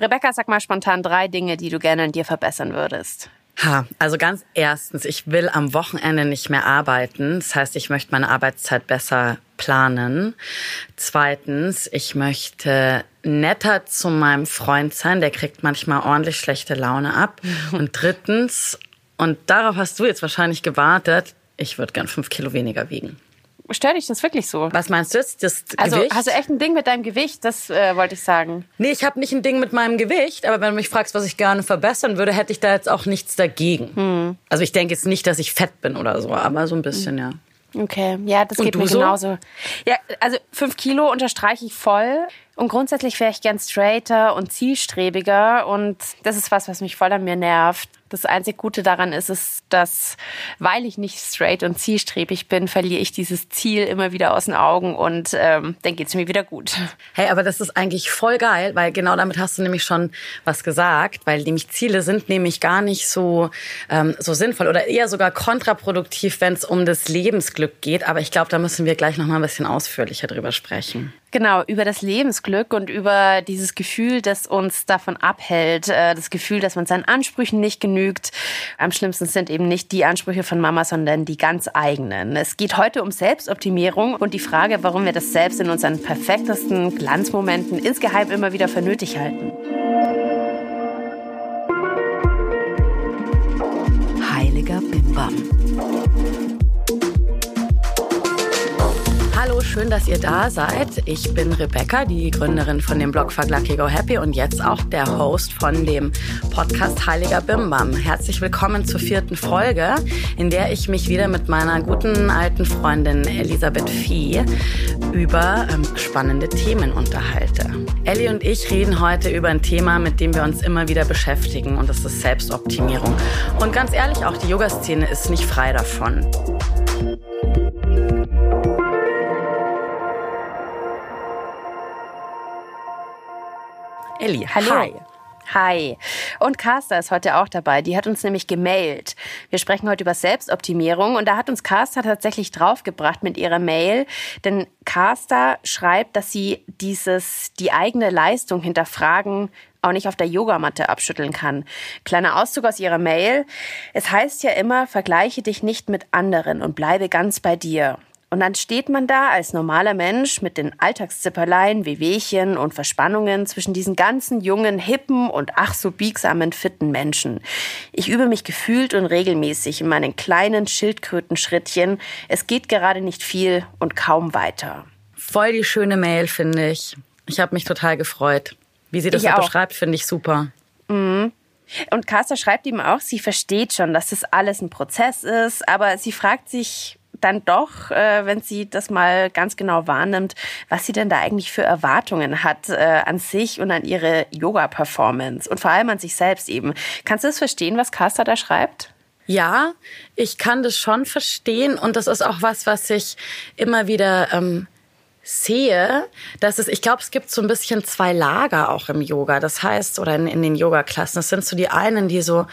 Rebecca, sag mal spontan drei Dinge, die du gerne an dir verbessern würdest. Ha, also ganz erstens, ich will am Wochenende nicht mehr arbeiten. Das heißt, ich möchte meine Arbeitszeit besser planen. Zweitens, ich möchte netter zu meinem Freund sein. Der kriegt manchmal ordentlich schlechte Laune ab. Und drittens, und darauf hast du jetzt wahrscheinlich gewartet, ich würde gern fünf Kilo weniger wiegen. Stört dich das wirklich so? Was meinst du jetzt? Das Also Gewicht? hast du echt ein Ding mit deinem Gewicht? Das äh, wollte ich sagen. Nee, ich habe nicht ein Ding mit meinem Gewicht, aber wenn du mich fragst, was ich gerne verbessern würde, hätte ich da jetzt auch nichts dagegen. Hm. Also ich denke jetzt nicht, dass ich fett bin oder so, aber so ein bisschen, ja. Okay, ja, das Und geht mir so? genauso. Ja, also fünf Kilo unterstreiche ich voll. Und grundsätzlich wäre ich gern straighter und zielstrebiger. Und das ist was, was mich voll an mir nervt. Das einzig Gute daran ist es, dass, weil ich nicht straight und zielstrebig bin, verliere ich dieses Ziel immer wieder aus den Augen und ähm, dann geht's mir wieder gut. Hey, aber das ist eigentlich voll geil, weil genau damit hast du nämlich schon was gesagt, weil nämlich Ziele sind nämlich gar nicht so, ähm, so sinnvoll oder eher sogar kontraproduktiv, wenn es um das Lebensglück geht. Aber ich glaube, da müssen wir gleich noch mal ein bisschen ausführlicher drüber sprechen. Genau, über das Lebensglück und über dieses Gefühl, das uns davon abhält, äh, das Gefühl, dass man seinen Ansprüchen nicht genügt. Am schlimmsten sind eben nicht die Ansprüche von Mama, sondern die ganz eigenen. Es geht heute um Selbstoptimierung und die Frage, warum wir das selbst in unseren perfektesten Glanzmomenten insgeheim immer wieder für nötig halten. Heiliger Bimbam. Schön, dass ihr da seid. Ich bin Rebecca, die Gründerin von dem Blog Lucky Go Happy und jetzt auch der Host von dem Podcast Heiliger Bimbam. Herzlich willkommen zur vierten Folge, in der ich mich wieder mit meiner guten alten Freundin Elisabeth Vieh über ähm, spannende Themen unterhalte. Ellie und ich reden heute über ein Thema, mit dem wir uns immer wieder beschäftigen und das ist Selbstoptimierung. Und ganz ehrlich, auch die Yoga-Szene ist nicht frei davon. Ellie, Hallo. hi. Hi. Und Carsta ist heute auch dabei. Die hat uns nämlich gemailt. Wir sprechen heute über Selbstoptimierung und da hat uns Carsta tatsächlich draufgebracht mit ihrer Mail. Denn Carsta schreibt, dass sie dieses, die eigene Leistung hinterfragen auch nicht auf der Yogamatte abschütteln kann. Kleiner Auszug aus ihrer Mail. Es heißt ja immer, vergleiche dich nicht mit anderen und bleibe ganz bei dir. Und dann steht man da als normaler Mensch mit den Alltagszipperlein, Wehwehchen und Verspannungen zwischen diesen ganzen jungen, hippen und ach so biegsamen, fitten Menschen. Ich übe mich gefühlt und regelmäßig in meinen kleinen Schildkrötenschrittchen. Es geht gerade nicht viel und kaum weiter. Voll die schöne Mail, finde ich. Ich habe mich total gefreut. Wie sie das Ich so beschreibt, finde ich super. Und Carsta schreibt ihm auch, sie versteht schon, dass das alles ein Prozess ist, aber sie fragt sich dann doch, äh, wenn sie das mal ganz genau wahrnimmt, was sie denn da eigentlich für Erwartungen hat äh, an sich und an ihre Yoga-Performance und vor allem an sich selbst eben. Kannst du das verstehen, was Carsta da schreibt? Ja, ich kann das schon verstehen und das ist auch was, was ich immer wieder ähm, sehe, dass es, ich glaube, es gibt so ein bisschen zwei Lager auch im Yoga. Das heißt, oder in, in den Yoga-Klassen, das sind so die einen, die so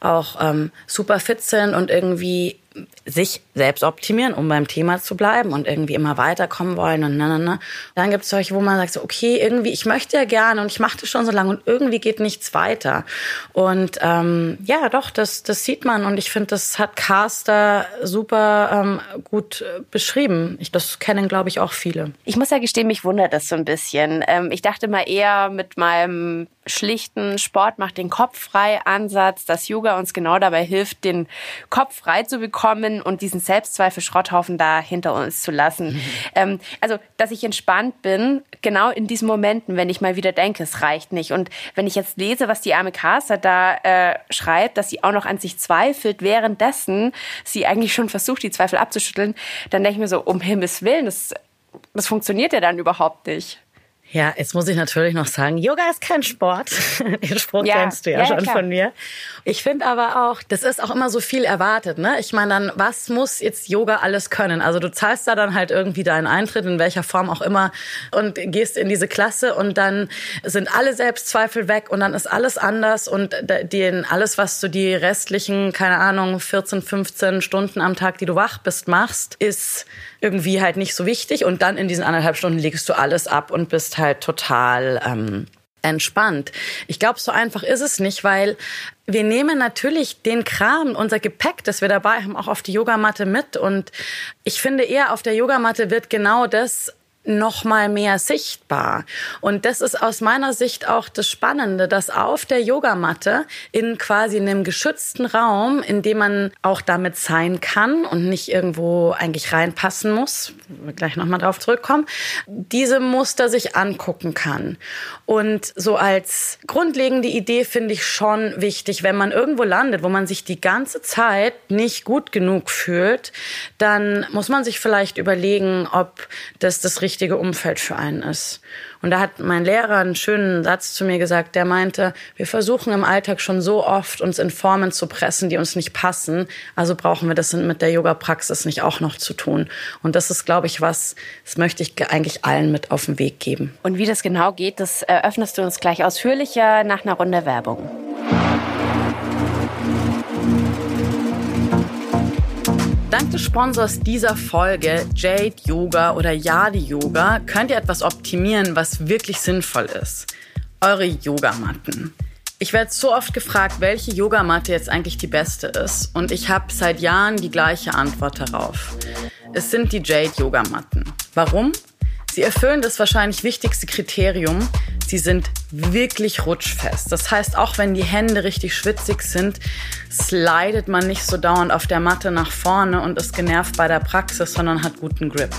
auch ähm, super fit sind und irgendwie sich selbst optimieren, um beim Thema zu bleiben und irgendwie immer weiterkommen wollen und na, na, na. Dann gibt es solche, wo man sagt, so, okay, irgendwie, ich möchte ja gerne und ich mache das schon so lange und irgendwie geht nichts weiter. Und ähm, ja, doch, das, das sieht man und ich finde, das hat Caster super ähm, gut äh, beschrieben. Ich, das kennen, glaube ich, auch viele. Ich muss ja gestehen, mich wundert das so ein bisschen. Ähm, ich dachte mal eher mit meinem schlichten Sport macht den Kopf frei Ansatz, dass Yoga uns genau dabei hilft, den Kopf frei zu bekommen und diesen Selbstzweifel-Schrotthaufen da hinter uns zu lassen. Ähm, also, dass ich entspannt bin, genau in diesen Momenten, wenn ich mal wieder denke, es reicht nicht. Und wenn ich jetzt lese, was die arme Caster da äh, schreibt, dass sie auch noch an sich zweifelt, währenddessen sie eigentlich schon versucht, die Zweifel abzuschütteln, dann denke ich mir so, um Himmels Willen, das, das funktioniert ja dann überhaupt nicht. Ja, jetzt muss ich natürlich noch sagen, Yoga ist kein Sport. Den Spruch Ja, kennst du ja, ja, schon klar. von mir. Ich finde aber auch, das ist auch immer so viel erwartet. Ne? Ich meine dann, was muss jetzt Yoga alles können? Also du zahlst da dann halt irgendwie deinen Eintritt, in welcher Form auch immer, und gehst in diese Klasse und dann sind alle Selbstzweifel weg und dann ist alles anders und den, alles, was du die restlichen, keine Ahnung, 14, 15 Stunden am Tag, die du wach bist, machst, ist irgendwie halt nicht so wichtig und dann in diesen anderthalb Stunden legst du alles ab und bist halt total ähm, entspannt. Ich glaube, so einfach ist es nicht, weil wir nehmen natürlich den Kram, unser Gepäck, das wir dabei haben, auch auf die Yogamatte mit. Und ich finde eher, auf der Yogamatte wird genau das noch mal mehr sichtbar. Und das ist aus meiner Sicht auch das Spannende, dass auf der Yogamatte in quasi einem geschützten Raum, in dem man auch damit sein kann und nicht irgendwo eigentlich reinpassen muss, wir gleich noch mal drauf zurückkommen, diese Muster sich angucken kann. Und so als grundlegende Idee finde ich schon wichtig, wenn man irgendwo landet, wo man sich die ganze Zeit nicht gut genug fühlt, dann muss man sich vielleicht überlegen, ob das das richtige Umfeld für einen ist. Und da hat mein Lehrer einen schönen Satz zu mir gesagt, der meinte, wir versuchen im Alltag schon so oft, uns in Formen zu pressen, die uns nicht passen. Also brauchen wir das mit der Yoga-Praxis nicht auch noch zu tun. Und das ist, glaube ich, was, das möchte ich eigentlich allen mit auf den Weg geben. Und wie das genau geht, das eröffnest du uns gleich ausführlicher nach einer Runde Werbung. Dank des Sponsors dieser Folge, Jade Yoga oder Yadi Yoga, könnt ihr etwas optimieren, was wirklich sinnvoll ist. Eure Yogamatten. Ich werde so oft gefragt, welche Yogamatte jetzt eigentlich die beste ist. Und ich habe seit Jahren die gleiche Antwort darauf. Es sind die Jade Yogamatten. Warum? Sie erfüllen das wahrscheinlich wichtigste Kriterium. Sie sind wirklich rutschfest. Das heißt, auch wenn die Hände richtig schwitzig sind, slidet man nicht so dauernd auf der Matte nach vorne und ist genervt bei der Praxis, sondern hat guten Grip.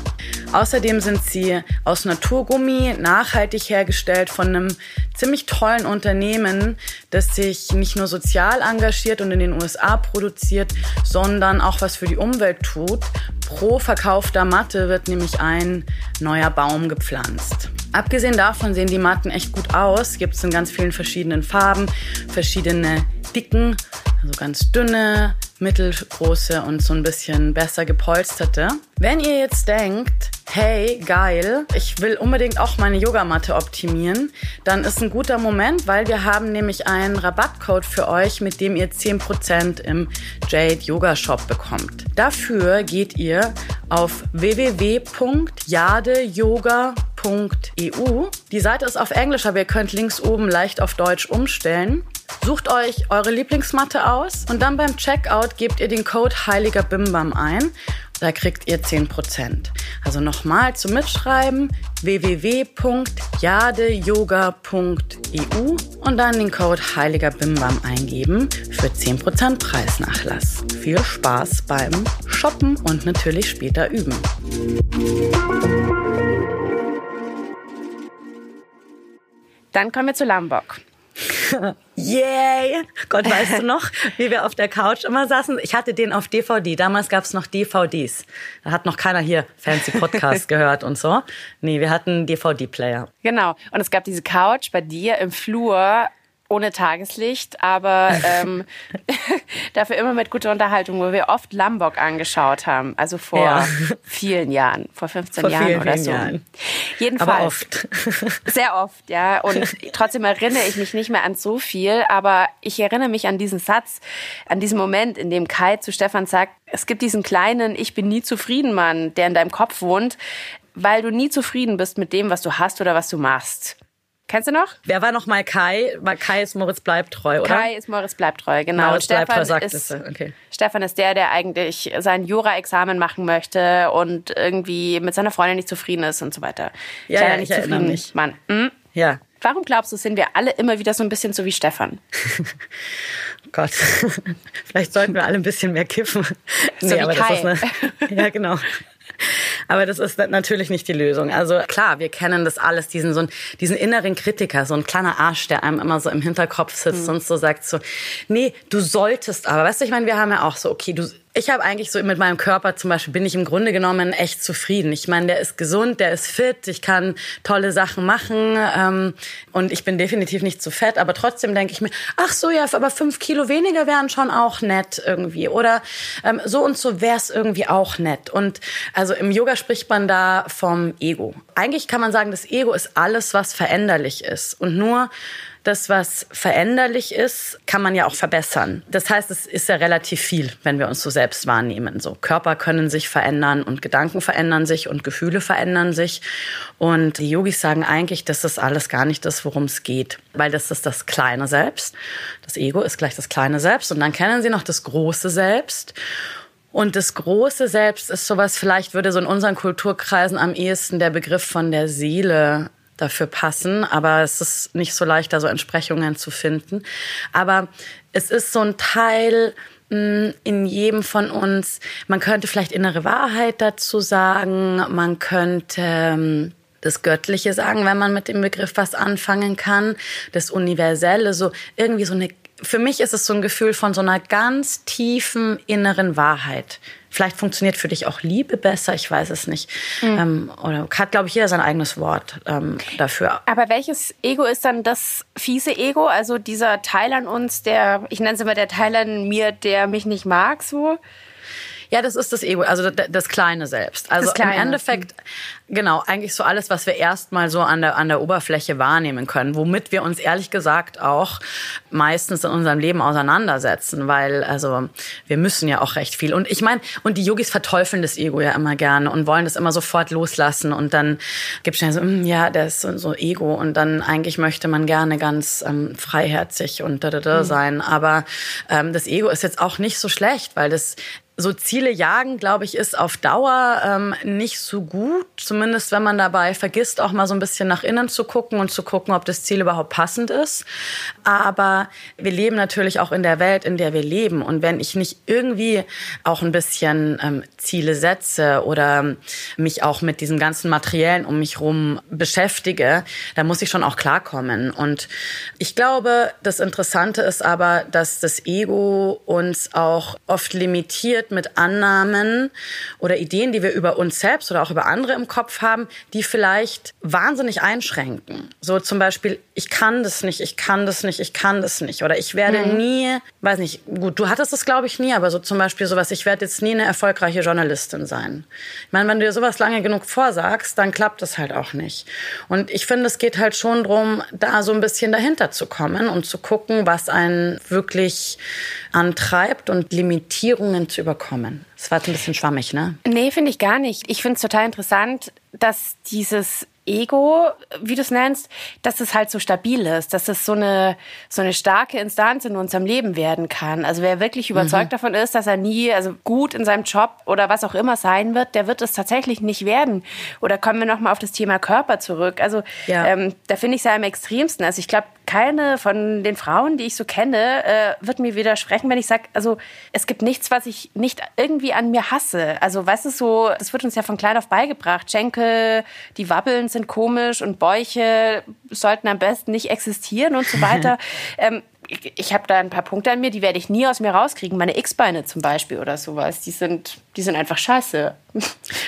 Außerdem sind sie aus Naturgummi, nachhaltig hergestellt von einem ziemlich tollen Unternehmen, das sich nicht nur sozial engagiert und in den USA produziert, sondern auch was für die Umwelt tut. Pro verkaufter Matte wird nämlich ein neuer Baum gepflanzt. Abgesehen davon sehen die Matten echt gut aus. Gibt es in ganz vielen verschiedenen Farben, verschiedene Dicken, also ganz dünne, mittelgroße und so ein bisschen besser gepolsterte. Wenn ihr jetzt denkt, hey, geil, ich will unbedingt auch meine Yogamatte optimieren, dann ist ein guter Moment, weil wir haben nämlich einen Rabattcode für euch, mit dem ihr 10% im Jade Yoga Shop bekommt. Dafür geht ihr auf www.jadeyoga.eu. Die Seite ist auf Englisch, aber ihr könnt links oben leicht auf Deutsch umstellen. Sucht euch eure Lieblingsmatte aus und dann beim Checkout gebt ihr den Code Heiliger Bimbam ein. Da kriegt ihr 10%. Also nochmal zum Mitschreiben www.jadeyoga.eu und dann den Code Heiliger Bimbam eingeben für 10% Preisnachlass. Viel Spaß beim Shoppen und natürlich später üben. Dann kommen wir zu Lambok. Yay! Gott, weißt du noch, wie wir auf der Couch immer saßen? Ich hatte den auf DVD. Damals gab es noch DVDs. Da hat noch keiner hier Fancy Podcast gehört und so. Nee, wir hatten DVD-Player. Genau. Und es gab diese Couch bei dir im Flur ohne Tageslicht, aber ähm, dafür immer mit guter Unterhaltung, wo wir oft Lambok angeschaut haben. Also vor ja. vielen Jahren, vor 15 vor Jahren vielen, oder so. Jahren. Jedenfalls. Aber oft. Sehr oft, ja. Und trotzdem erinnere ich mich nicht mehr an so viel, aber ich erinnere mich an diesen Satz, an diesen Moment, in dem Kai zu Stefan sagt, es gibt diesen kleinen Ich bin nie zufrieden Mann, der in deinem Kopf wohnt, weil du nie zufrieden bist mit dem, was du hast oder was du machst. Kennst du noch? Wer war noch mal Kai? Kai ist Moritz bleibt treu, oder? Kai ist Moritz bleibt treu, genau. Moritz bleibt treu, sagt ist, es. Okay. Stefan ist der, der eigentlich sein Jura-Examen machen möchte und irgendwie mit seiner Freundin nicht zufrieden ist und so weiter. Ja, ja nicht ich zufrieden. Mich. Mann. Hm? Ja. Warum glaubst du, sind wir alle immer wieder so ein bisschen so wie Stefan? Gott, vielleicht sollten wir alle ein bisschen mehr kiffen. So nee, wie aber Kai. Das ist eine, ja, genau. Aber das ist natürlich nicht die Lösung. Also klar, wir kennen das alles, diesen so diesen inneren Kritiker, so ein kleiner Arsch, der einem immer so im Hinterkopf sitzt mhm. und so sagt so, nee, du solltest aber. Weißt du, ich meine, wir haben ja auch so, okay, du ich habe eigentlich so mit meinem Körper zum Beispiel bin ich im Grunde genommen echt zufrieden. Ich meine, der ist gesund, der ist fit, ich kann tolle Sachen machen ähm, und ich bin definitiv nicht zu fett. Aber trotzdem denke ich mir, ach so ja, aber fünf Kilo weniger wären schon auch nett irgendwie oder ähm, so und so wäre es irgendwie auch nett. Und also im Yoga spricht man da vom Ego. Eigentlich kann man sagen, das Ego ist alles, was veränderlich ist und nur das, was veränderlich ist, kann man ja auch verbessern. Das heißt, es ist ja relativ viel, wenn wir uns so selbst wahrnehmen. So Körper können sich verändern und Gedanken verändern sich und Gefühle verändern sich. Und die Yogis sagen eigentlich, dass das alles gar nicht das, worum es geht, weil das ist das kleine Selbst. Das Ego ist gleich das kleine Selbst und dann kennen sie noch das große Selbst. Und das große Selbst ist sowas, vielleicht würde so in unseren Kulturkreisen am ehesten der Begriff von der Seele dafür passen, aber es ist nicht so leicht, da so Entsprechungen zu finden. Aber es ist so ein Teil mm, in jedem von uns. Man könnte vielleicht innere Wahrheit dazu sagen, man könnte ähm, das Göttliche sagen, wenn man mit dem Begriff was anfangen kann, das Universelle, so irgendwie so eine für mich ist es so ein Gefühl von so einer ganz tiefen inneren Wahrheit. Vielleicht funktioniert für dich auch Liebe besser, ich weiß es nicht. Mhm. Ähm, oder hat, glaube ich, jeder sein eigenes Wort ähm, dafür. Aber welches Ego ist dann das fiese Ego? Also dieser Teil an uns, der, ich nenne es immer der Teil an mir, der mich nicht mag, so? Ja, das ist das Ego, also das kleine Selbst. Also kleine. im Endeffekt, genau, eigentlich so alles, was wir erstmal so an der, an der Oberfläche wahrnehmen können, womit wir uns ehrlich gesagt auch meistens in unserem Leben auseinandersetzen, weil, also, wir müssen ja auch recht viel. Und ich meine, und die Yogis verteufeln das Ego ja immer gerne und wollen das immer sofort loslassen und dann gibt es ja so, hm, ja, der ist so, so Ego und dann eigentlich möchte man gerne ganz ähm, freiherzig und da, da, da mhm. sein. Aber ähm, das Ego ist jetzt auch nicht so schlecht, weil das so Ziele jagen, glaube ich, ist auf Dauer ähm, nicht so gut. Zumindest wenn man dabei vergisst, auch mal so ein bisschen nach innen zu gucken und zu gucken, ob das Ziel überhaupt passend ist. Aber wir leben natürlich auch in der Welt, in der wir leben. Und wenn ich nicht irgendwie auch ein bisschen ähm, Ziele setze oder mich auch mit diesem ganzen Materiellen um mich rum beschäftige, dann muss ich schon auch klarkommen. Und ich glaube, das Interessante ist aber, dass das Ego uns auch oft limitiert mit Annahmen oder Ideen, die wir über uns selbst oder auch über andere im Kopf haben, die vielleicht wahnsinnig einschränken. So zum Beispiel, ich kann das nicht, ich kann das nicht, ich kann das nicht. Oder ich werde mhm. nie, weiß nicht, gut, du hattest das glaube ich nie, aber so zum Beispiel sowas, ich werde jetzt nie eine erfolgreiche Journalistin sein. Ich meine, wenn du dir sowas lange genug vorsagst, dann klappt das halt auch nicht. Und ich finde, es geht halt schon darum, da so ein bisschen dahinter zu kommen und zu gucken, was einen wirklich antreibt und Limitierungen zu überkommen. Das war jetzt ein bisschen schwammig, ne? Nee, finde ich gar nicht. Ich finde es total interessant, dass dieses Ego, wie du es nennst, dass es halt so stabil ist, dass es so eine, so eine starke Instanz in unserem Leben werden kann. Also wer wirklich überzeugt mhm. davon ist, dass er nie, also gut in seinem Job oder was auch immer sein wird, der wird es tatsächlich nicht werden. Oder kommen wir nochmal auf das Thema Körper zurück. Also ja. ähm, da finde ich es ja am extremsten. Also ich glaube, keine von den Frauen, die ich so kenne, äh, wird mir widersprechen, wenn ich sage, also es gibt nichts, was ich nicht irgendwie an mir hasse. Also weißt du so, das wird uns ja von klein auf beigebracht. Schenkel, die wabbeln sind komisch und Bäuche sollten am besten nicht existieren und so weiter. ähm, ich, ich habe da ein paar Punkte an mir, die werde ich nie aus mir rauskriegen. Meine X-Beine zum Beispiel oder sowas, die sind, die sind einfach scheiße. und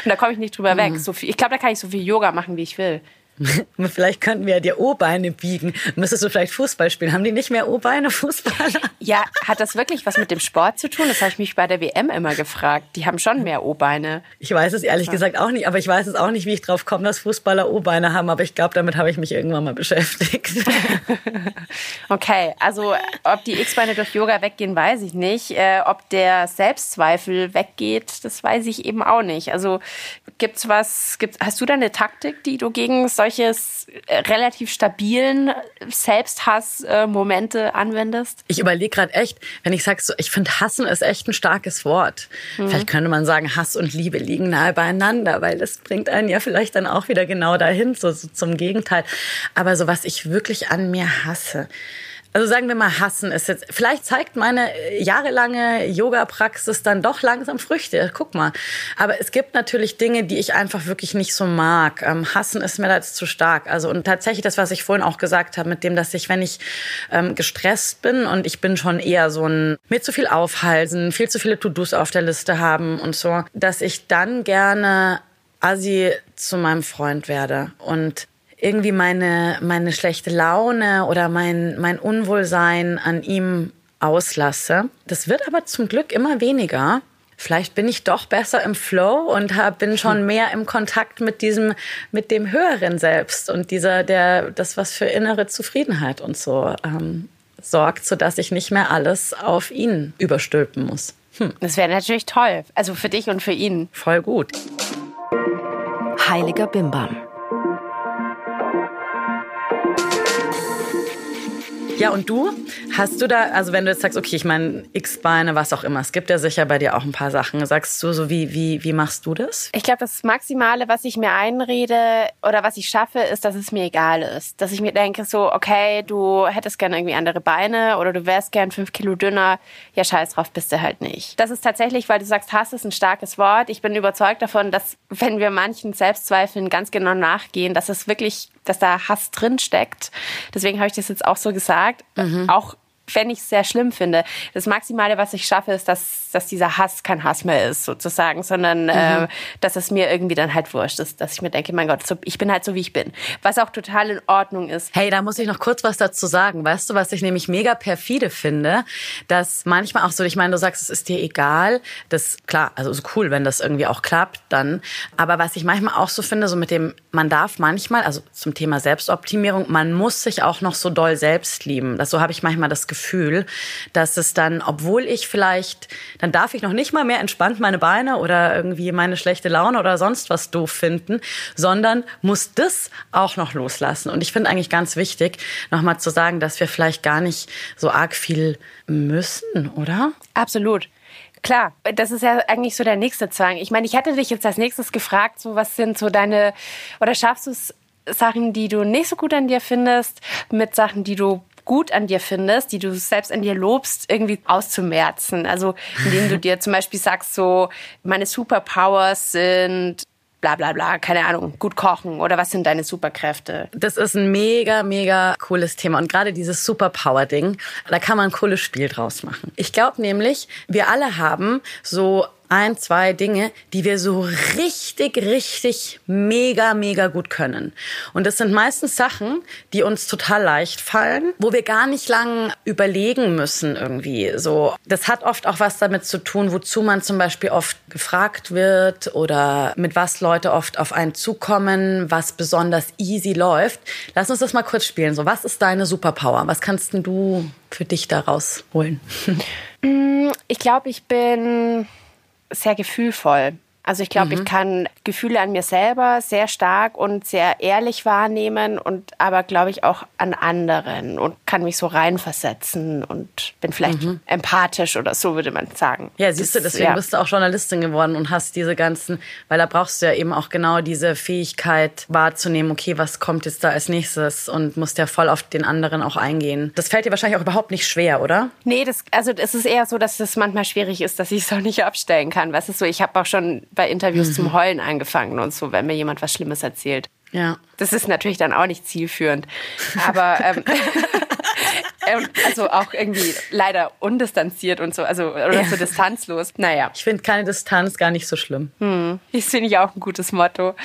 da komme ich nicht drüber mhm. weg. So viel, ich glaube, da kann ich so viel Yoga machen, wie ich will. vielleicht könnten wir ja dir O-Beine biegen. Müsstest du vielleicht Fußball spielen? Haben die nicht mehr O-Beine, Fußballer? Ja, hat das wirklich was mit dem Sport zu tun? Das habe ich mich bei der WM immer gefragt. Die haben schon mehr O-Beine. Ich weiß es ehrlich ja. gesagt auch nicht, aber ich weiß es auch nicht, wie ich drauf komme, dass Fußballer O-Beine haben, aber ich glaube, damit habe ich mich irgendwann mal beschäftigt. okay, also ob die X-Beine durch Yoga weggehen, weiß ich nicht. Äh, ob der Selbstzweifel weggeht, das weiß ich eben auch nicht. Also gibt's was, gibt's, hast du da eine Taktik, die du gegen solche solches äh, relativ stabilen Selbsthass-Momente anwendest? Ich überlege gerade echt, wenn ich sage, so, ich finde Hassen ist echt ein starkes Wort. Mhm. Vielleicht könnte man sagen, Hass und Liebe liegen nahe beieinander, weil das bringt einen ja vielleicht dann auch wieder genau dahin, so, so zum Gegenteil. Aber so was ich wirklich an mir hasse, also sagen wir mal, hassen ist jetzt. Vielleicht zeigt meine jahrelange Yoga-Praxis dann doch langsam Früchte. Guck mal. Aber es gibt natürlich Dinge, die ich einfach wirklich nicht so mag. Ähm, hassen ist mir da jetzt zu stark. Also und tatsächlich das, was ich vorhin auch gesagt habe, mit dem, dass ich, wenn ich ähm, gestresst bin und ich bin schon eher so ein mir zu viel aufhalsen, viel zu viele To-Dos auf der Liste haben und so, dass ich dann gerne Asi zu meinem Freund werde und irgendwie meine, meine schlechte Laune oder mein, mein Unwohlsein an ihm auslasse. Das wird aber zum Glück immer weniger. vielleicht bin ich doch besser im Flow und hab, bin schon mehr im Kontakt mit diesem, mit dem höheren Selbst und dieser, der, das was für innere Zufriedenheit und so ähm, sorgt, so dass ich nicht mehr alles auf ihn überstülpen muss. Hm. Das wäre natürlich toll, also für dich und für ihn. Voll gut. Heiliger Bimbam. Ja, und du? Hast du da, also wenn du jetzt sagst, okay, ich meine, X-Beine, was auch immer, es gibt ja sicher bei dir auch ein paar Sachen. Sagst du so, wie, wie, wie machst du das? Ich glaube, das Maximale, was ich mir einrede oder was ich schaffe, ist, dass es mir egal ist. Dass ich mir denke, so, okay, du hättest gerne irgendwie andere Beine oder du wärst gern fünf Kilo dünner. Ja, scheiß drauf, bist du halt nicht. Das ist tatsächlich, weil du sagst, Hass ist ein starkes Wort. Ich bin überzeugt davon, dass wenn wir manchen Selbstzweifeln ganz genau nachgehen, dass es wirklich dass da Hass drin steckt. Deswegen habe ich das jetzt auch so gesagt. Mhm. Auch wenn ich es sehr schlimm finde. Das Maximale, was ich schaffe, ist, dass, dass dieser Hass kein Hass mehr ist, sozusagen, sondern mhm. äh, dass es mir irgendwie dann halt wurscht ist, dass ich mir denke, mein Gott, so, ich bin halt so, wie ich bin. Was auch total in Ordnung ist. Hey, da muss ich noch kurz was dazu sagen. Weißt du, was ich nämlich mega perfide finde, dass manchmal auch so, ich meine, du sagst, es ist dir egal. Das, klar, also so cool, wenn das irgendwie auch klappt, dann. Aber was ich manchmal auch so finde, so mit dem, man darf manchmal, also zum Thema Selbstoptimierung, man muss sich auch noch so doll selbst lieben. Das, so habe ich manchmal das Gefühl, Gefühl, dass es dann, obwohl ich vielleicht, dann darf ich noch nicht mal mehr entspannt meine Beine oder irgendwie meine schlechte Laune oder sonst was doof finden, sondern muss das auch noch loslassen. Und ich finde eigentlich ganz wichtig, nochmal zu sagen, dass wir vielleicht gar nicht so arg viel müssen, oder? Absolut. Klar, das ist ja eigentlich so der nächste Zwang. Ich meine, ich hätte dich jetzt als nächstes gefragt, so was sind so deine, oder schaffst du es, Sachen, die du nicht so gut an dir findest, mit Sachen, die du gut an dir findest, die du selbst an dir lobst, irgendwie auszumerzen. Also indem du dir zum Beispiel sagst, so meine Superpowers sind bla bla bla, keine Ahnung, gut kochen oder was sind deine Superkräfte? Das ist ein mega, mega cooles Thema und gerade dieses Superpower-Ding, da kann man ein cooles Spiel draus machen. Ich glaube nämlich, wir alle haben so ein, zwei Dinge, die wir so richtig, richtig mega, mega gut können. Und das sind meistens Sachen, die uns total leicht fallen, wo wir gar nicht lang überlegen müssen irgendwie. So, das hat oft auch was damit zu tun, wozu man zum Beispiel oft gefragt wird oder mit was Leute oft auf einen zukommen, was besonders easy läuft. Lass uns das mal kurz spielen. So, was ist deine Superpower? Was kannst du für dich daraus holen? Mm, ich glaube, ich bin sehr gefühlvoll. Also ich glaube, mhm. ich kann Gefühle an mir selber sehr stark und sehr ehrlich wahrnehmen und aber glaube ich auch an anderen und kann mich so reinversetzen und bin vielleicht mhm. empathisch oder so würde man sagen. Ja, siehst du, deswegen ja. bist du auch Journalistin geworden und hast diese ganzen, weil da brauchst du ja eben auch genau diese Fähigkeit wahrzunehmen, okay, was kommt jetzt da als nächstes und musst ja voll auf den anderen auch eingehen. Das fällt dir wahrscheinlich auch überhaupt nicht schwer, oder? Nee, das, also es ist eher so, dass es manchmal schwierig ist, dass ich es auch nicht abstellen kann. Was ist so, ich habe auch schon bei Interviews mhm. zum Heulen angefangen und so, wenn mir jemand was Schlimmes erzählt. Ja. Das ist natürlich dann auch nicht zielführend. Aber ähm, ähm, also auch irgendwie leider undistanziert und so, also oder ja. so distanzlos. Naja. Ich finde keine Distanz gar nicht so schlimm. Hm. Das finde ich auch ein gutes Motto.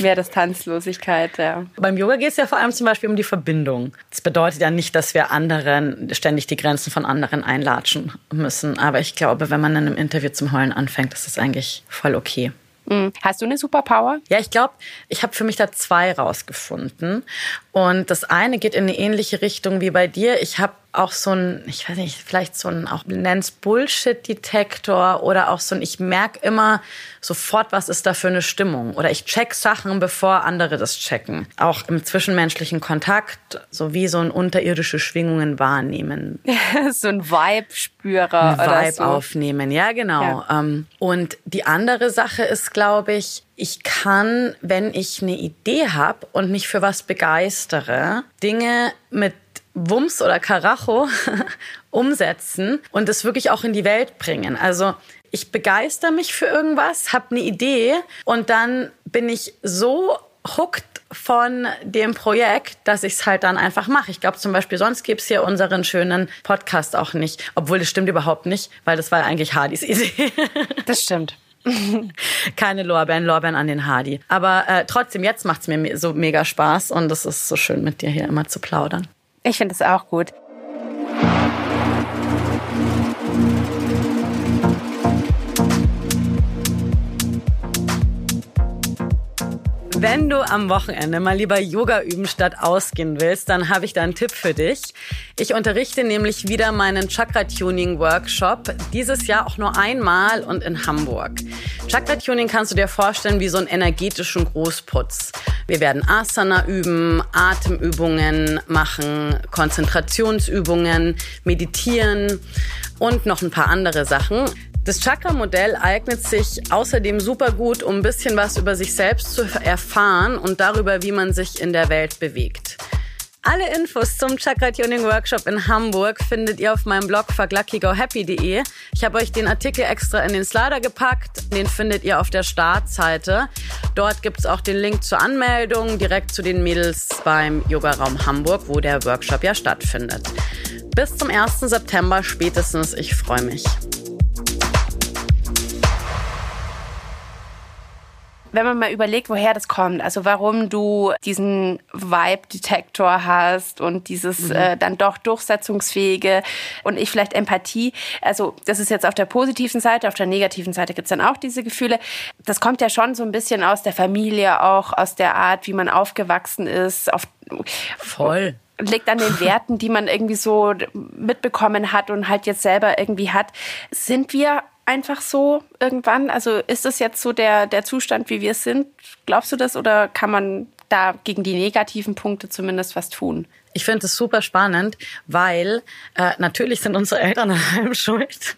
Mehr Distanzlosigkeit, ja. Beim Yoga geht es ja vor allem zum Beispiel um die Verbindung. Das bedeutet ja nicht, dass wir anderen ständig die Grenzen von anderen einlatschen müssen. Aber ich glaube, wenn man in einem Interview zum Heulen anfängt, ist das eigentlich voll okay. Hm. Hast du eine Superpower? Ja, ich glaube, ich habe für mich da zwei rausgefunden. Und das eine geht in eine ähnliche Richtung wie bei dir. Ich habe auch so ein, ich weiß nicht, vielleicht so ein, auch nenn's Bullshit-Detektor oder auch so ein, ich merke immer sofort, was ist da für eine Stimmung. Oder ich check Sachen, bevor andere das checken. Auch im zwischenmenschlichen Kontakt, so wie so ein unterirdische Schwingungen wahrnehmen. so ein Vibe-Spürer oder Vibe so. aufnehmen, ja genau. Ja. Ähm, und die andere Sache ist, glaube ich, ich kann, wenn ich eine Idee habe und mich für was begeistere, Dinge mit Wumms oder Karacho umsetzen und es wirklich auch in die Welt bringen. Also ich begeister mich für irgendwas, habe eine Idee und dann bin ich so hooked von dem Projekt, dass ich es halt dann einfach mache. Ich glaube zum Beispiel, sonst gäbe es hier unseren schönen Podcast auch nicht. Obwohl, das stimmt überhaupt nicht, weil das war eigentlich Hardys Idee. Das stimmt. Keine Lorbeeren, Lorbeeren an den Hardy. Aber äh, trotzdem, jetzt macht es mir so mega Spaß und es ist so schön, mit dir hier immer zu plaudern. Ich finde es auch gut. Wenn du am Wochenende mal lieber Yoga üben statt ausgehen willst, dann habe ich da einen Tipp für dich. Ich unterrichte nämlich wieder meinen Chakra Tuning Workshop. Dieses Jahr auch nur einmal und in Hamburg. Chakra Tuning kannst du dir vorstellen wie so einen energetischen Großputz. Wir werden Asana üben, Atemübungen machen, Konzentrationsübungen, meditieren und noch ein paar andere Sachen. Das Chakra-Modell eignet sich außerdem super gut, um ein bisschen was über sich selbst zu erfahren und darüber, wie man sich in der Welt bewegt. Alle Infos zum Chakra Tuning Workshop in Hamburg findet ihr auf meinem Blog fuckluckygohappy.de. Ich habe euch den Artikel extra in den Slider gepackt. Den findet ihr auf der Startseite. Dort gibt es auch den Link zur Anmeldung direkt zu den Mädels beim Yogaraum Hamburg, wo der Workshop ja stattfindet. Bis zum 1. September spätestens. Ich freue mich. Wenn man mal überlegt, woher das kommt, also warum du diesen Vibe-Detektor hast und dieses mhm. äh, dann doch durchsetzungsfähige und ich vielleicht Empathie, also das ist jetzt auf der positiven Seite, auf der negativen Seite gibt's dann auch diese Gefühle. Das kommt ja schon so ein bisschen aus der Familie, auch aus der Art, wie man aufgewachsen ist. Auf, Voll liegt an den Werten, die man irgendwie so mitbekommen hat und halt jetzt selber irgendwie hat. Sind wir einfach so irgendwann? Also ist das jetzt so der, der Zustand, wie wir sind? Glaubst du das oder kann man da gegen die negativen Punkte zumindest was tun? Ich finde es super spannend, weil äh, natürlich sind unsere Eltern an allem schuld.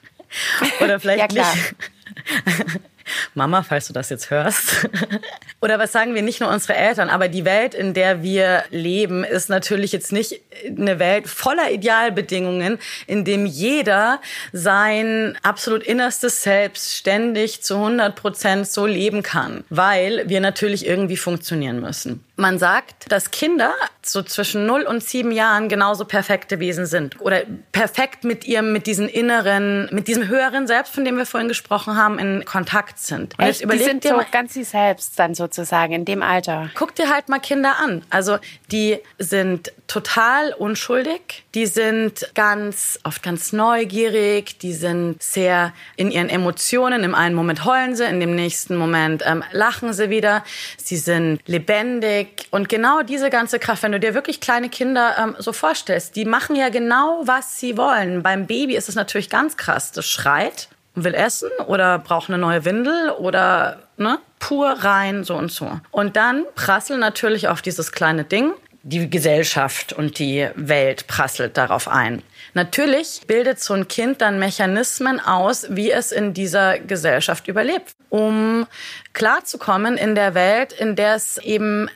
Oder vielleicht ja, klar. nicht. Mama, falls du das jetzt hörst. Oder was sagen wir nicht nur unsere Eltern, aber die Welt, in der wir leben, ist natürlich jetzt nicht eine Welt voller Idealbedingungen, in dem jeder sein absolut innerstes Selbst ständig zu 100 Prozent so leben kann, weil wir natürlich irgendwie funktionieren müssen. Man sagt, dass Kinder so zwischen 0 und 7 Jahren genauso perfekte Wesen sind oder perfekt mit ihrem, mit diesen inneren, mit diesem höheren Selbst, von dem wir vorhin gesprochen haben, in Kontakt sind. Und Echt? Die sind so ganz sie selbst dann sozusagen in dem Alter. Guck dir halt mal Kinder an. Also die sind total unschuldig, die sind ganz oft ganz neugierig, die sind sehr in ihren Emotionen. Im einen Moment heulen sie, in dem nächsten Moment ähm, lachen sie wieder. Sie sind lebendig und genau diese ganze Kraft, wenn du dir wirklich kleine Kinder ähm, so vorstellst, die machen ja genau was sie wollen. Beim Baby ist es natürlich ganz krass. Das schreit will essen oder braucht eine neue Windel oder ne, pur rein, so und so. Und dann prasseln natürlich auf dieses kleine Ding die Gesellschaft und die Welt prasselt darauf ein. Natürlich bildet so ein Kind dann Mechanismen aus, wie es in dieser Gesellschaft überlebt, um klarzukommen in der Welt, in der es eben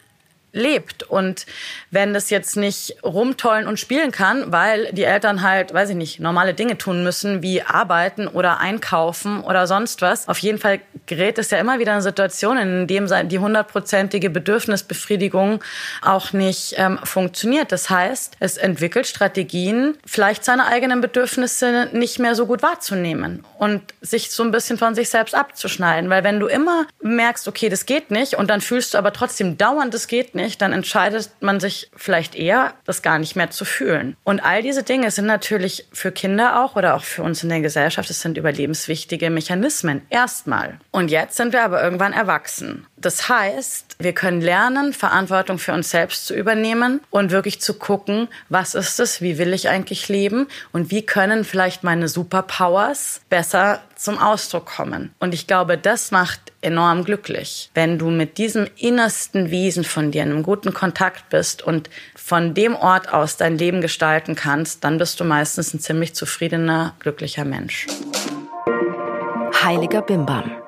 lebt. Und wenn das jetzt nicht rumtollen und spielen kann, weil die Eltern halt, weiß ich nicht, normale Dinge tun müssen, wie arbeiten oder einkaufen oder sonst was, auf jeden Fall gerät es ja immer wieder in Situationen, in denen die hundertprozentige Bedürfnisbefriedigung auch nicht ähm, funktioniert. Das heißt, es entwickelt Strategien, vielleicht seine eigenen Bedürfnisse nicht mehr so gut wahrzunehmen und sich so ein bisschen von sich selbst abzuschneiden. Weil wenn du immer merkst, okay, das geht nicht und dann fühlst du aber trotzdem dauernd, das geht nicht, nicht, dann entscheidet man sich vielleicht eher, das gar nicht mehr zu fühlen. Und all diese Dinge sind natürlich für Kinder auch oder auch für uns in der Gesellschaft, es sind überlebenswichtige Mechanismen. Erstmal. Und jetzt sind wir aber irgendwann erwachsen. Das heißt, wir können lernen, Verantwortung für uns selbst zu übernehmen und wirklich zu gucken, was ist es, wie will ich eigentlich leben und wie können vielleicht meine Superpowers besser zum Ausdruck kommen. Und ich glaube, das macht enorm glücklich, wenn du mit diesem innersten Wesen von dir in einem guten Kontakt bist und von dem Ort aus dein Leben gestalten kannst, dann bist du meistens ein ziemlich zufriedener, glücklicher Mensch. Heiliger Bimbam.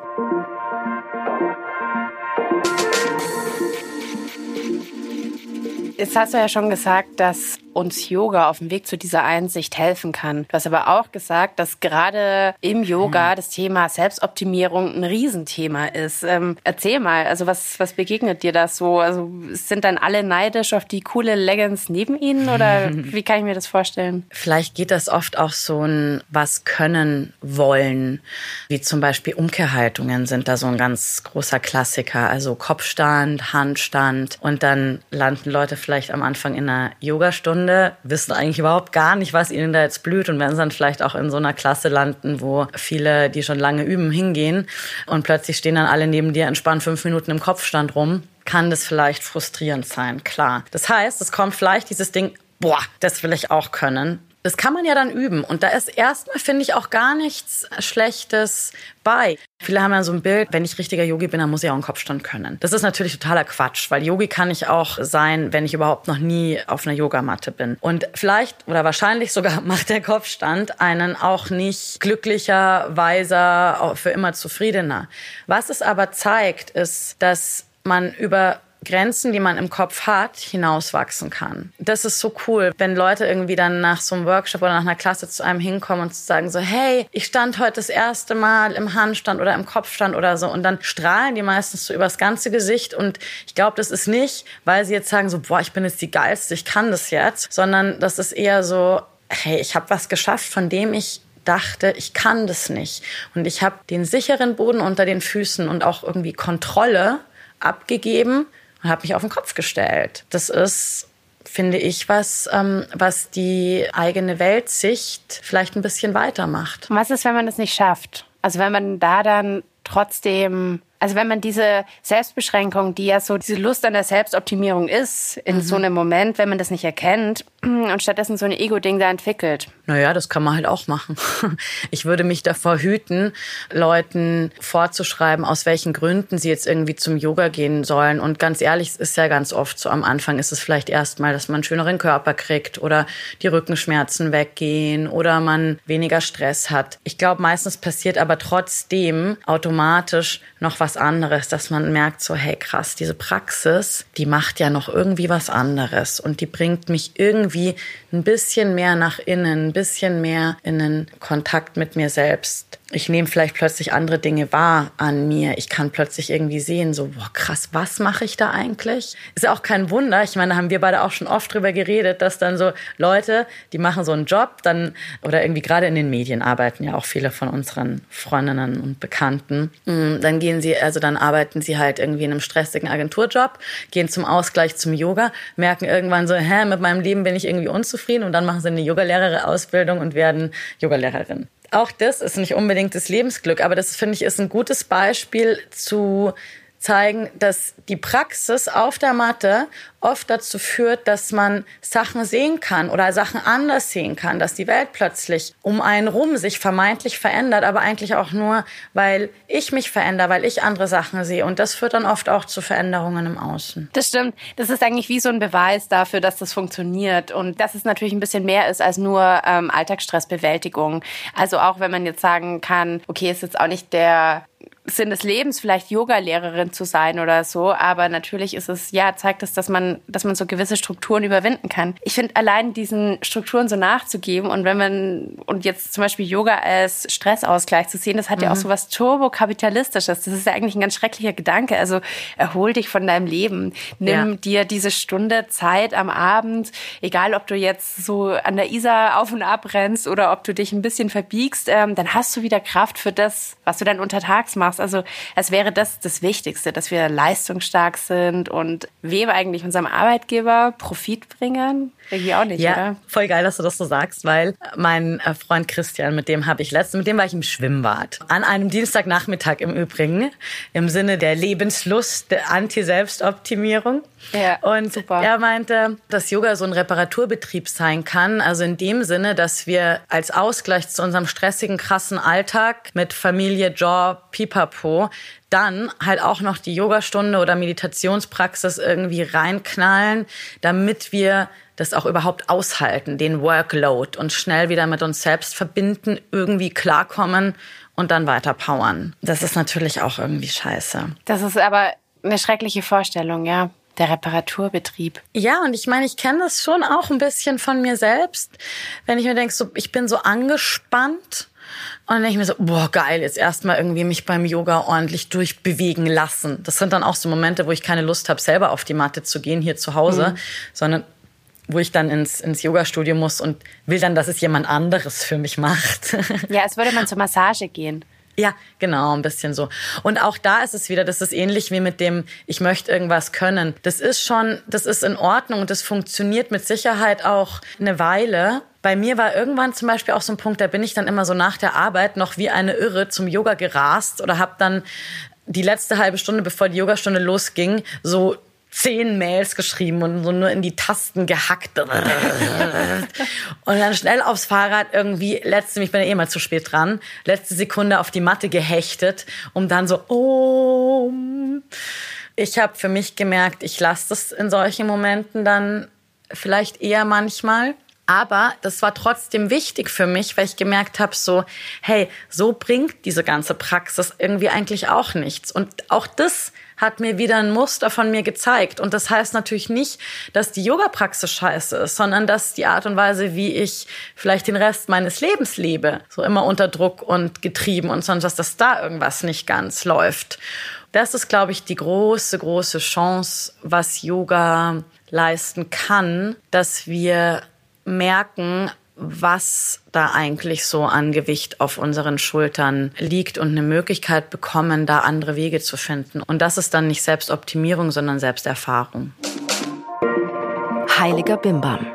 Jetzt hast du ja schon gesagt, dass uns Yoga auf dem Weg zu dieser Einsicht helfen kann. Du hast aber auch gesagt, dass gerade im Yoga hm. das Thema Selbstoptimierung ein Riesenthema ist. Ähm, erzähl mal, also was, was begegnet dir das so? Also sind dann alle neidisch auf die coole Leggings neben ihnen oder wie kann ich mir das vorstellen? Vielleicht geht das oft auch so ein was können wollen, wie zum Beispiel Umkehrhaltungen sind da so ein ganz großer Klassiker. Also Kopfstand, Handstand und dann landen Leute vielleicht am Anfang in einer Yogastunde Stunde, wissen eigentlich überhaupt gar nicht, was ihnen da jetzt blüht und werden dann vielleicht auch in so einer Klasse landen, wo viele, die schon lange üben, hingehen und plötzlich stehen dann alle neben dir entspannt fünf Minuten im Kopfstand rum kann das vielleicht frustrierend sein, klar. Das heißt, es kommt vielleicht dieses Ding, boah, das will ich auch können. Das kann man ja dann üben. Und da ist erstmal, finde ich, auch gar nichts Schlechtes bei. Viele haben ja so ein Bild, wenn ich richtiger Yogi bin, dann muss ich auch einen Kopfstand können. Das ist natürlich totaler Quatsch, weil Yogi kann ich auch sein, wenn ich überhaupt noch nie auf einer Yogamatte bin. Und vielleicht oder wahrscheinlich sogar macht der Kopfstand einen auch nicht glücklicher, weiser, für immer zufriedener. Was es aber zeigt, ist, dass man über Grenzen, die man im Kopf hat, hinauswachsen kann. Das ist so cool, wenn Leute irgendwie dann nach so einem Workshop oder nach einer Klasse zu einem hinkommen und sagen so, hey, ich stand heute das erste Mal im Handstand oder im Kopfstand oder so und dann strahlen die meistens so übers ganze Gesicht und ich glaube, das ist nicht, weil sie jetzt sagen so, boah, ich bin jetzt die geilste, ich kann das jetzt, sondern das ist eher so, hey, ich habe was geschafft, von dem ich dachte, ich kann das nicht. Und ich habe den sicheren Boden unter den Füßen und auch irgendwie Kontrolle abgegeben habe mich auf den Kopf gestellt. Das ist finde ich, was, ähm, was die eigene Weltsicht vielleicht ein bisschen weitermacht. was ist, wenn man das nicht schafft? Also wenn man da dann trotzdem also wenn man diese Selbstbeschränkung, die ja so diese Lust an der Selbstoptimierung ist, in mhm. so einem Moment, wenn man das nicht erkennt und stattdessen so ein Ego-Ding da entwickelt. Naja, das kann man halt auch machen. Ich würde mich davor hüten, Leuten vorzuschreiben, aus welchen Gründen sie jetzt irgendwie zum Yoga gehen sollen. Und ganz ehrlich, es ist ja ganz oft so, am Anfang ist es vielleicht erstmal, dass man einen schöneren Körper kriegt oder die Rückenschmerzen weggehen oder man weniger Stress hat. Ich glaube, meistens passiert aber trotzdem automatisch noch was anderes, dass man merkt so, hey krass, diese Praxis, die macht ja noch irgendwie was anderes und die bringt mich irgendwie ein bisschen mehr nach innen, ein bisschen mehr in den Kontakt mit mir selbst ich nehme vielleicht plötzlich andere Dinge wahr an mir. Ich kann plötzlich irgendwie sehen, so, boah, krass, was mache ich da eigentlich? Ist ja auch kein Wunder. Ich meine, da haben wir beide auch schon oft drüber geredet, dass dann so Leute, die machen so einen Job, dann, oder irgendwie gerade in den Medien arbeiten ja auch viele von unseren Freundinnen und Bekannten. Mm, dann gehen sie, also dann arbeiten sie halt irgendwie in einem stressigen Agenturjob, gehen zum Ausgleich zum Yoga, merken irgendwann so, hä, mit meinem Leben bin ich irgendwie unzufrieden und dann machen sie eine Yogalehrer-Ausbildung und werden Yogalehrerin auch das ist nicht unbedingt das Lebensglück, aber das finde ich ist ein gutes Beispiel zu zeigen, dass die Praxis auf der Matte oft dazu führt, dass man Sachen sehen kann oder Sachen anders sehen kann, dass die Welt plötzlich um einen rum sich vermeintlich verändert, aber eigentlich auch nur, weil ich mich verändere, weil ich andere Sachen sehe. Und das führt dann oft auch zu Veränderungen im Außen. Das stimmt. Das ist eigentlich wie so ein Beweis dafür, dass das funktioniert und dass es natürlich ein bisschen mehr ist als nur ähm, Alltagsstressbewältigung. Also auch wenn man jetzt sagen kann, okay, ist jetzt auch nicht der Sinn des Lebens, vielleicht Yoga-Lehrerin zu sein oder so. Aber natürlich ist es, ja, zeigt es, dass man, dass man so gewisse Strukturen überwinden kann. Ich finde, allein diesen Strukturen so nachzugeben und wenn man, und jetzt zum Beispiel Yoga als Stressausgleich zu sehen, das hat mhm. ja auch mhm. so was turbokapitalistisches. Das ist ja eigentlich ein ganz schrecklicher Gedanke. Also erhol dich von deinem Leben. Nimm ja. dir diese Stunde Zeit am Abend, egal ob du jetzt so an der Isar auf und ab rennst oder ob du dich ein bisschen verbiegst, ähm, dann hast du wieder Kraft für das, was du dann untertags machst machst. Also es wäre das das Wichtigste, dass wir leistungsstark sind und wem eigentlich unserem Arbeitgeber Profit bringen? Irgendwie auch nicht, ja, oder? voll geil, dass du das so sagst, weil mein äh, Freund Christian, mit dem habe ich letztens, mit dem war ich im Schwimmbad. An einem Dienstagnachmittag im Übrigen, im Sinne der Lebenslust, der Anti-Selbstoptimierung. Ja, und super. er meinte, dass Yoga so ein Reparaturbetrieb sein kann. Also in dem Sinne, dass wir als Ausgleich zu unserem stressigen, krassen Alltag mit Familie, Job, Pipapo dann halt auch noch die Yogastunde oder Meditationspraxis irgendwie reinknallen, damit wir das auch überhaupt aushalten, den Workload und schnell wieder mit uns selbst verbinden, irgendwie klarkommen und dann weiter powern. Das ist natürlich auch irgendwie scheiße. Das ist aber eine schreckliche Vorstellung, ja. Der Reparaturbetrieb. Ja, und ich meine, ich kenne das schon auch ein bisschen von mir selbst, wenn ich mir denke, so, ich bin so angespannt und dann denke ich mir so, boah, geil, jetzt erstmal irgendwie mich beim Yoga ordentlich durchbewegen lassen. Das sind dann auch so Momente, wo ich keine Lust habe, selber auf die Matte zu gehen hier zu Hause, mhm. sondern wo ich dann ins, ins Yoga-Studio muss und will dann, dass es jemand anderes für mich macht. Ja, als würde man zur Massage gehen. Ja, genau, ein bisschen so. Und auch da ist es wieder, das ist ähnlich wie mit dem, ich möchte irgendwas können. Das ist schon, das ist in Ordnung und das funktioniert mit Sicherheit auch eine Weile. Bei mir war irgendwann zum Beispiel auch so ein Punkt, da bin ich dann immer so nach der Arbeit noch wie eine Irre zum Yoga gerast oder habe dann die letzte halbe Stunde, bevor die Yogastunde losging, so zehn Mails geschrieben und so nur in die Tasten gehackt. und dann schnell aufs Fahrrad irgendwie, letzte, ich bin ja eh mal zu spät dran, letzte Sekunde auf die Matte gehechtet, um dann so, oh. Ich habe für mich gemerkt, ich lasse das in solchen Momenten dann vielleicht eher manchmal. Aber das war trotzdem wichtig für mich, weil ich gemerkt habe, so, hey, so bringt diese ganze Praxis irgendwie eigentlich auch nichts. Und auch das hat mir wieder ein Muster von mir gezeigt. Und das heißt natürlich nicht, dass die Yoga-Praxis scheiße ist, sondern dass die Art und Weise, wie ich vielleicht den Rest meines Lebens lebe, so immer unter Druck und getrieben und sonst, dass das da irgendwas nicht ganz läuft. Das ist, glaube ich, die große, große Chance, was Yoga leisten kann, dass wir merken, was da eigentlich so an Gewicht auf unseren Schultern liegt und eine Möglichkeit bekommen, da andere Wege zu finden. Und das ist dann nicht Selbstoptimierung, sondern Selbsterfahrung. Heiliger Bimbam.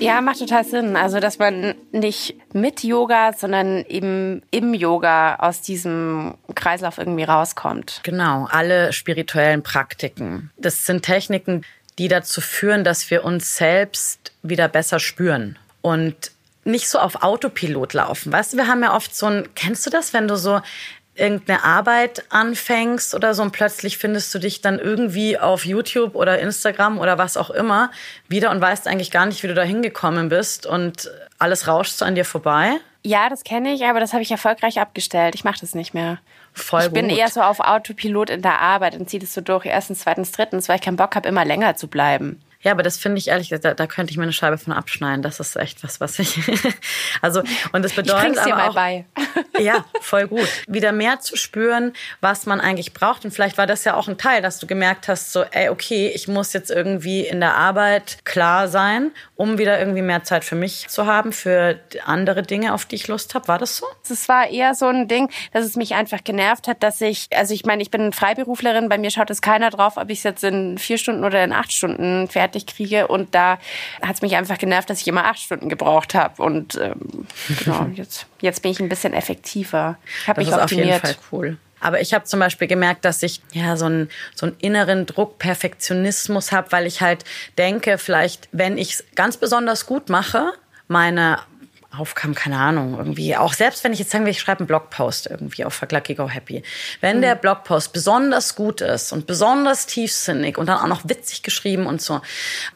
Ja, macht total Sinn. Also, dass man nicht mit Yoga, sondern eben im Yoga aus diesem Kreislauf irgendwie rauskommt. Genau, alle spirituellen Praktiken. Das sind Techniken, die dazu führen, dass wir uns selbst wieder besser spüren und nicht so auf Autopilot laufen. Weißt du, wir haben ja oft so ein, kennst du das, wenn du so irgendeine Arbeit anfängst oder so und plötzlich findest du dich dann irgendwie auf YouTube oder Instagram oder was auch immer wieder und weißt eigentlich gar nicht, wie du da hingekommen bist und alles rauscht so an dir vorbei? Ja, das kenne ich, aber das habe ich erfolgreich abgestellt. Ich mache das nicht mehr. Voll ich bin gut. eher so auf Autopilot in der Arbeit und ziehe das so durch, erstens, zweitens, drittens, weil ich keinen Bock habe, immer länger zu bleiben. Ja, aber das finde ich ehrlich, da, da könnte ich mir eine Scheibe von abschneiden. Das ist echt was, was ich. also, und das bedeutet ich dir aber mal auch, bei. ja, voll gut. Wieder mehr zu spüren, was man eigentlich braucht. Und vielleicht war das ja auch ein Teil, dass du gemerkt hast, so, ey, okay, ich muss jetzt irgendwie in der Arbeit klar sein, um wieder irgendwie mehr Zeit für mich zu haben, für andere Dinge, auf die ich Lust habe. War das so? Es war eher so ein Ding, dass es mich einfach genervt hat, dass ich, also ich meine, ich bin Freiberuflerin, bei mir schaut es keiner drauf, ob ich es jetzt in vier Stunden oder in acht Stunden fertig kriege. Und da hat es mich einfach genervt, dass ich immer acht Stunden gebraucht habe. Und ähm, genau, jetzt, jetzt bin ich ein bisschen effektiver. Ich habe mich ist optimiert. auf jeden Fall cool. Aber ich habe zum Beispiel gemerkt, dass ich ja so einen, so einen inneren Druck, Perfektionismus habe, weil ich halt denke, vielleicht, wenn ich es ganz besonders gut mache, meine Aufgaben, keine Ahnung, irgendwie. Auch selbst wenn ich jetzt sagen will, ich schreibe einen Blogpost irgendwie auf Fuck Lucky Go Happy. Wenn mhm. der Blogpost besonders gut ist und besonders tiefsinnig und dann auch noch witzig geschrieben und so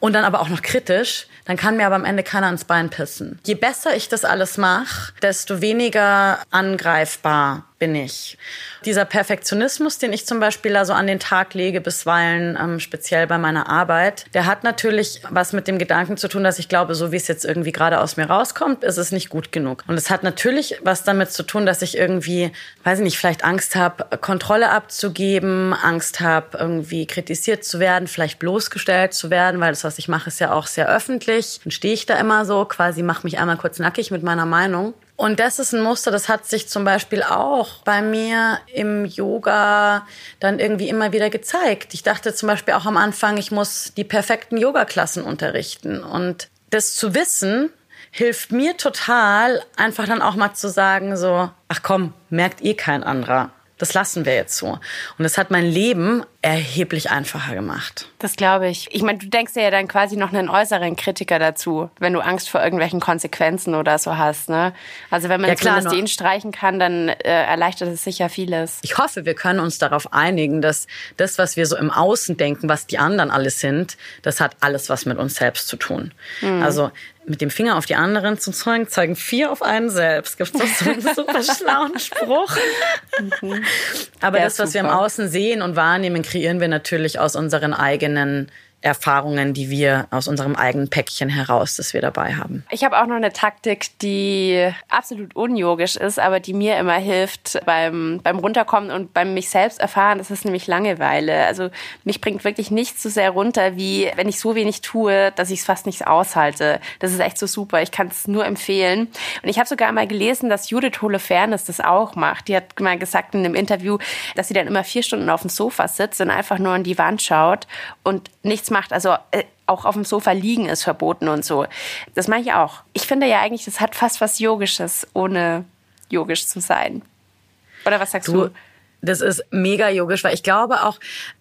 und dann aber auch noch kritisch, dann kann mir aber am Ende keiner ans Bein pissen. Je besser ich das alles mache, desto weniger angreifbar bin ich. Dieser Perfektionismus, den ich zum Beispiel da so an den Tag lege, bisweilen ähm, speziell bei meiner Arbeit, der hat natürlich was mit dem Gedanken zu tun, dass ich glaube, so wie es jetzt irgendwie gerade aus mir rauskommt, ist es nicht gut genug. Und es hat natürlich was damit zu tun, dass ich irgendwie, weiß ich nicht, vielleicht Angst habe, Kontrolle abzugeben, Angst habe, irgendwie kritisiert zu werden, vielleicht bloßgestellt zu werden, weil das, was ich mache, ist ja auch sehr öffentlich. Dann stehe ich da immer so, quasi mache mich einmal kurz nackig mit meiner Meinung. Und das ist ein Muster, das hat sich zum Beispiel auch bei mir im Yoga dann irgendwie immer wieder gezeigt. Ich dachte zum Beispiel auch am Anfang, ich muss die perfekten Yoga-Klassen unterrichten. Und das zu wissen, hilft mir total, einfach dann auch mal zu sagen, so, ach komm, merkt eh kein anderer. Das lassen wir jetzt so. Und das hat mein Leben erheblich einfacher gemacht. Das glaube ich. Ich meine, du denkst dir ja dann quasi noch einen äußeren Kritiker dazu, wenn du Angst vor irgendwelchen Konsequenzen oder so hast. Ne? Also wenn man ja, klar, den streichen kann, dann äh, erleichtert es sicher vieles. Ich hoffe, wir können uns darauf einigen, dass das, was wir so im Außen denken, was die anderen alles sind, das hat alles was mit uns selbst zu tun. Mhm. Also mit dem Finger auf die anderen zu zeigen, zeigen vier auf einen selbst. Gibt es so einen super schlauen Spruch. Mhm. Aber ja, das, was super. wir im Außen sehen und wahrnehmen, kreieren wir natürlich aus unseren eigenen Erfahrungen, die wir aus unserem eigenen Päckchen heraus, das wir dabei haben. Ich habe auch noch eine Taktik, die absolut unyogisch ist, aber die mir immer hilft beim, beim Runterkommen und beim mich selbst erfahren. Das ist nämlich Langeweile. Also mich bringt wirklich nichts so sehr runter, wie wenn ich so wenig tue, dass ich es fast nicht aushalte. Das ist echt so super. Ich kann es nur empfehlen. Und ich habe sogar mal gelesen, dass Judith Holofernes das auch macht. Die hat mal gesagt in einem Interview, dass sie dann immer vier Stunden auf dem Sofa sitzt und einfach nur an die Wand schaut und nichts macht. Also äh, auch auf dem Sofa liegen ist verboten und so. Das mache ich auch. Ich finde ja eigentlich, das hat fast was Yogisches, ohne yogisch zu sein. Oder was sagst Du, du? das ist mega yogisch, weil ich glaube auch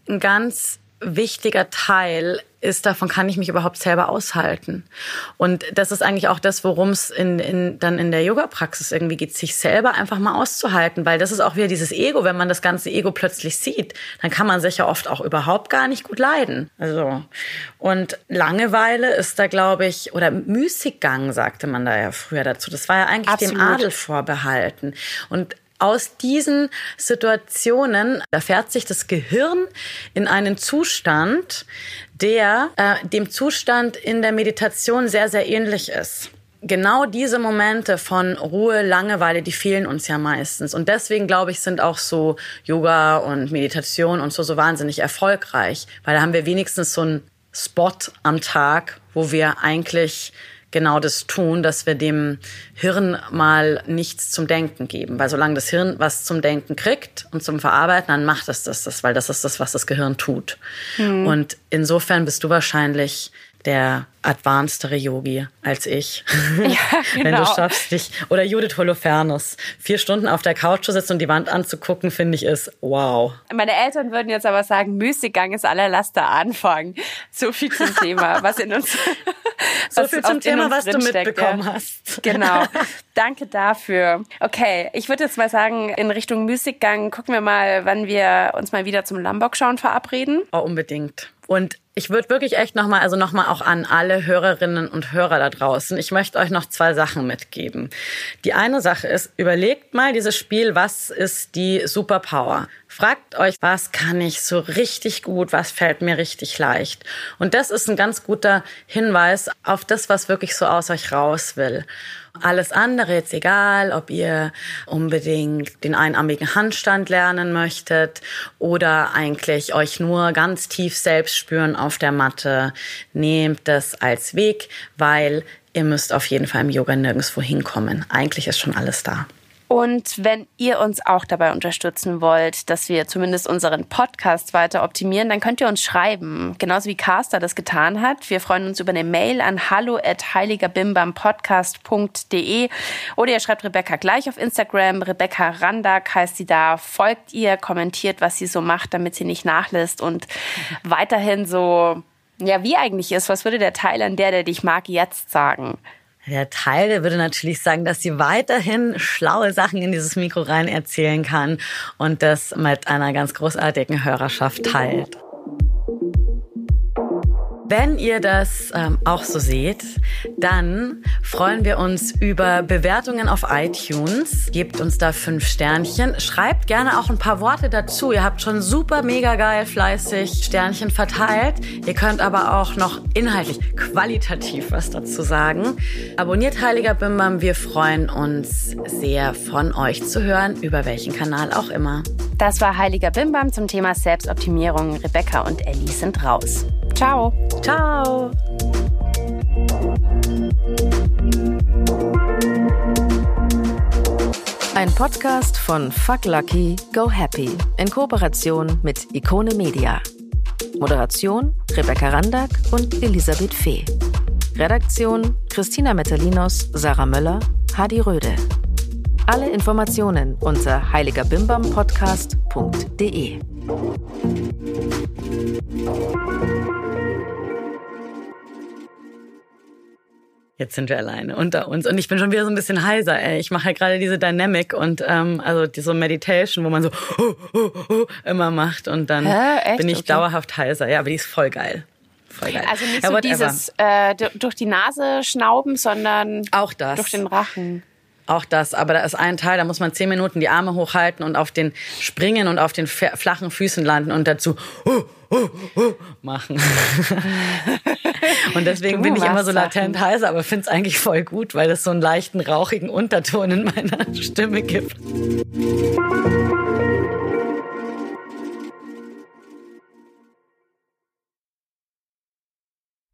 ein ganz wichtiger Teil ist, davon kann ich mich überhaupt selber aushalten. Und das ist eigentlich auch das, worum es in, in, dann in der Yoga-Praxis irgendwie geht, sich selber einfach mal auszuhalten, weil das ist auch wieder dieses Ego, wenn man das ganze Ego plötzlich sieht, dann kann man sich ja oft auch überhaupt gar nicht gut leiden. Also, und Langeweile ist da, glaube ich, oder Müßiggang sagte man da ja früher dazu. Das war ja eigentlich dem Absolut. Adel vorbehalten. Und aus diesen Situationen, da fährt sich das Gehirn in einen Zustand, der äh, dem Zustand in der Meditation sehr, sehr ähnlich ist. Genau diese Momente von Ruhe, Langeweile, die fehlen uns ja meistens. Und deswegen, glaube ich, sind auch so Yoga und Meditation und so, so wahnsinnig erfolgreich. Weil da haben wir wenigstens so einen Spot am Tag, wo wir eigentlich genau das tun, dass wir dem Hirn mal nichts zum Denken geben. Weil solange das Hirn was zum Denken kriegt und zum Verarbeiten, dann macht es das, das weil das ist das, was das Gehirn tut. Und insofern bist du wahrscheinlich der advancedere Yogi als ich. Ja, Wenn du genau. schaffst, dich, oder Judith Holofernes, vier Stunden auf der Couch zu sitzen und die Wand anzugucken, finde ich ist wow. Meine Eltern würden jetzt aber sagen, Müßiggang ist aller Laster Anfang. So viel zum Thema, was in uns. So viel zum Thema, was du mitbekommen ja. hast. Genau. Danke dafür. Okay, ich würde jetzt mal sagen, in Richtung Müßiggang gucken wir mal, wann wir uns mal wieder zum Lombok-Schauen verabreden. Oh, unbedingt. Und ich würde wirklich echt nochmal, also nochmal auch an alle Hörerinnen und Hörer da draußen, ich möchte euch noch zwei Sachen mitgeben. Die eine Sache ist, überlegt mal dieses Spiel, was ist die Superpower? Fragt euch, was kann ich so richtig gut, was fällt mir richtig leicht? Und das ist ein ganz guter Hinweis auf das, was wirklich so aus euch raus will. Alles andere jetzt egal, ob ihr unbedingt den einarmigen Handstand lernen möchtet oder eigentlich euch nur ganz tief selbst spüren auf der Matte. Nehmt das als Weg, weil ihr müsst auf jeden Fall im Yoga nirgendwo hinkommen. Eigentlich ist schon alles da. Und wenn ihr uns auch dabei unterstützen wollt, dass wir zumindest unseren Podcast weiter optimieren, dann könnt ihr uns schreiben, genauso wie Carster das getan hat. Wir freuen uns über eine Mail an hallo@heiligerbimbampodcast.de oder ihr schreibt Rebecca gleich auf Instagram. Rebecca Randak heißt sie da. Folgt ihr, kommentiert, was sie so macht, damit sie nicht nachlässt und weiterhin so, ja, wie eigentlich ist. Was würde der Teil an der, der dich mag, jetzt sagen? Der Teil, der würde natürlich sagen, dass sie weiterhin schlaue Sachen in dieses Mikro rein erzählen kann und das mit einer ganz großartigen Hörerschaft teilt. Wenn ihr das ähm, auch so seht, dann freuen wir uns über Bewertungen auf iTunes. Gebt uns da fünf Sternchen. Schreibt gerne auch ein paar Worte dazu. Ihr habt schon super mega geil fleißig Sternchen verteilt. Ihr könnt aber auch noch inhaltlich, qualitativ was dazu sagen. Abonniert Heiliger Bimbam. Wir freuen uns sehr von euch zu hören, über welchen Kanal auch immer. Das war Heiliger Bimbam zum Thema Selbstoptimierung. Rebecca und Ellie sind raus. Ciao. Ciao! Ein Podcast von Fuck Lucky, Go Happy in Kooperation mit Ikone Media. Moderation Rebecca Randack und Elisabeth Fee. Redaktion Christina Metalinos, Sarah Möller, Hadi Röde. Alle Informationen unter heiligerbimbampodcast.de. Jetzt sind wir alleine unter uns. Und ich bin schon wieder so ein bisschen heiser, ey. Ich mache ja gerade diese Dynamic und ähm, also diese Meditation, wo man so oh, oh, oh, immer macht und dann Hä? Bin ich Okay. dauerhaft heiser. Ja, aber die ist voll geil. Also nicht Ja, so whatever. dieses äh, du- durch die Nase schnauben, sondern Auch das. durch den Rachen. Auch das, aber da ist ein Teil, da muss man zehn Minuten die Arme hochhalten und auf den springen und auf den flachen Füßen landen und dazu oh, oh, oh, machen. und deswegen Du bin ich immer so latent Sachen. heiser, aber finde es eigentlich voll gut, weil es so einen leichten rauchigen Unterton in meiner Stimme gibt.